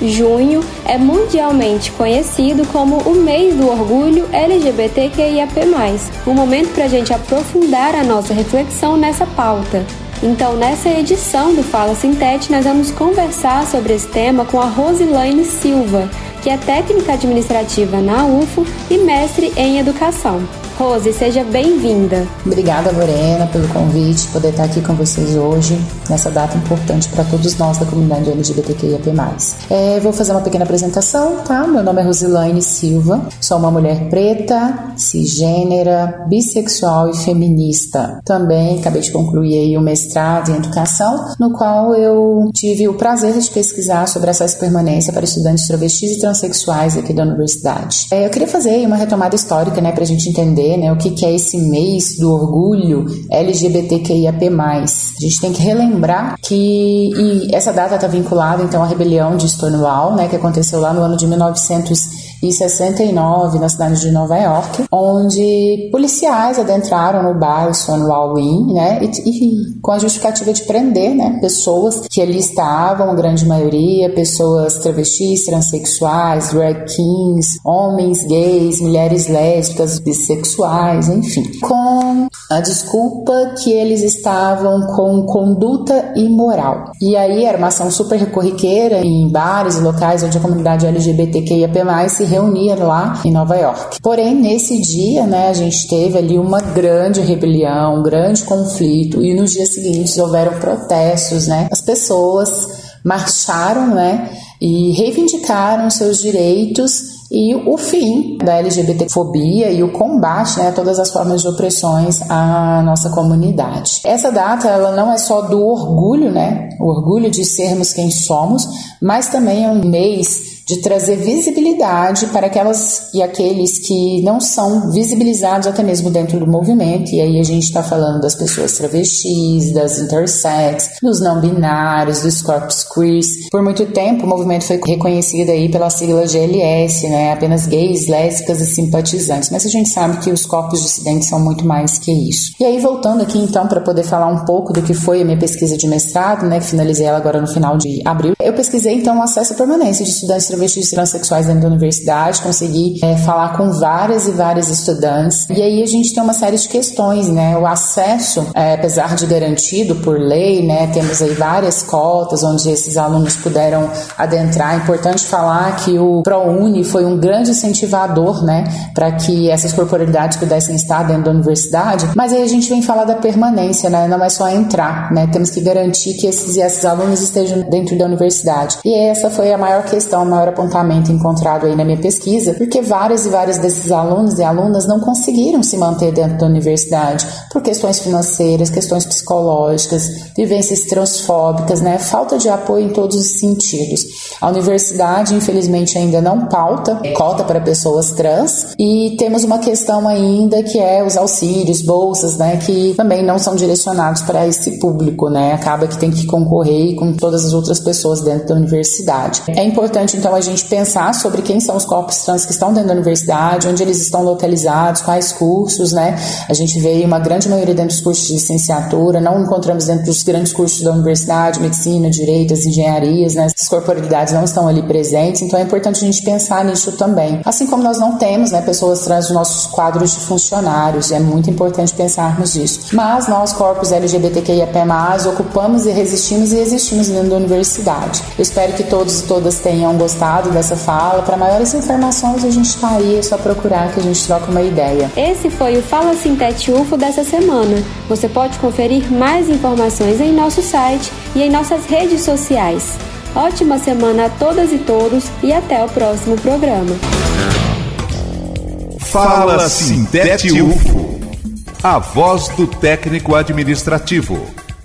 Junho é mundialmente conhecido como o mês do orgulho LGBTQIAP+, um momento para a gente aprofundar a nossa reflexão nessa pauta. Então, nessa edição do Fala Sintete, nós vamos conversar sobre esse tema com a Rosilaine Silva, que é técnica administrativa na UFO e mestre em educação. Rose, seja bem-vinda. Obrigada, Lorena, pelo convite, poder estar aqui com vocês hoje, nessa data importante para todos nós da comunidade LGBTQIAP+. É, vou fazer uma pequena apresentação, tá? Meu nome é Rosilaine Silva, sou uma mulher preta, cisgênera, bissexual e feminista. Também acabei de concluir aí o mestrado em educação, no qual eu tive o prazer de pesquisar sobre acesso permanência para estudantes travestis e transexuais aqui da universidade. É, eu queria fazer uma retomada histórica, né, para a gente entender né, o que, que é esse mês do orgulho LGBTQIAP+. A gente tem que relembrar que essa data está vinculada então à rebelião de Stonewall, né, que aconteceu lá no ano de 1900 e 69 na cidade de Nova York, onde policiais adentraram no bar Stonewall Inn, né, e, e, com a justificativa de prender, né, pessoas que ali estavam, a grande maioria, pessoas travestis, transexuais, drag kings, homens gays, mulheres lésbicas, bissexuais, enfim, com a desculpa que eles estavam com conduta imoral. E aí era uma ação super corriqueira em bares e locais onde a comunidade LGBTQIAP+, se reunia lá em Nova York. Porém, nesse dia, né, a gente teve ali uma grande rebelião, um grande conflito e nos dias seguintes houveram protestos, né? As pessoas marcharam, né, e reivindicaram seus direitos e o fim da LGBTfobia e o combate né, a todas as formas de opressões à nossa comunidade. Essa data ela não é só do orgulho, né, o orgulho de sermos quem somos, mas também é um mês de trazer visibilidade para aquelas e aqueles que não são visibilizados até mesmo dentro do movimento. E aí a gente está falando das pessoas travestis, das intersex, dos não binários, dos corpus queers. Por muito tempo o movimento foi reconhecido aí pela sigla GLS, né? Apenas gays, lésbicas e simpatizantes. Mas a gente sabe que os corpos dissidentes são muito mais que isso. E aí voltando aqui então para poder falar um pouco do que foi a minha pesquisa de mestrado, né? Que finalizei ela agora no final de abril. Eu pesquisei então o acesso à permanência de estudantes travestis transexuais dentro da universidade, consegui é, falar com várias e várias estudantes. E aí a gente tem uma série de questões, né? O acesso, é, apesar de garantido por lei, né? Temos aí várias cotas onde esses alunos puderam adentrar. É importante falar que o ProUni foi um grande incentivador, né? Para que essas corporalidades pudessem estar dentro da universidade. Mas aí a gente vem falar da permanência, né? Não é só entrar, né? Temos que garantir que esses, esses alunos estejam dentro da universidade. E essa foi a maior questão, a maior apontamento encontrado aí na minha pesquisa, porque vários e vários desses alunos e alunas não conseguiram se manter dentro da universidade por questões financeiras, questões psicológicas, vivências transfóbicas, né? Falta de apoio em todos os sentidos. A universidade, infelizmente, ainda não pauta cota para pessoas trans e temos uma questão ainda que é os auxílios, bolsas, né? Que também não são direcionados para esse público, né? Acaba que tem que concorrer com todas as outras pessoas dentro da universidade. É importante, então, a gente pensar sobre quem são os corpos trans que estão dentro da universidade, onde eles estão localizados, quais cursos, né? A gente vê uma grande maioria dentro dos cursos de licenciatura, não encontramos dentro dos grandes cursos da universidade, medicina, direito, as engenharias, né? As corporalidades não estão ali presentes, então é importante a gente pensar nisso também. Assim como nós não temos, né, pessoas trans nos nossos quadros de funcionários, é muito importante pensarmos nisso. Mas nós, corpos LGBTQIAP+, ocupamos e resistimos e existimos dentro da universidade. Eu espero que todos e todas tenham gostado dessa fala. Para maiores informações, a gente está aí, é só procurar que a gente troca uma ideia. Esse foi o Fala Sintete UFO dessa semana. Você pode conferir mais informações em nosso site e em nossas redes sociais. Ótima semana a todas e todos e até o próximo programa. Fala Sintete UFO, a voz do técnico administrativo.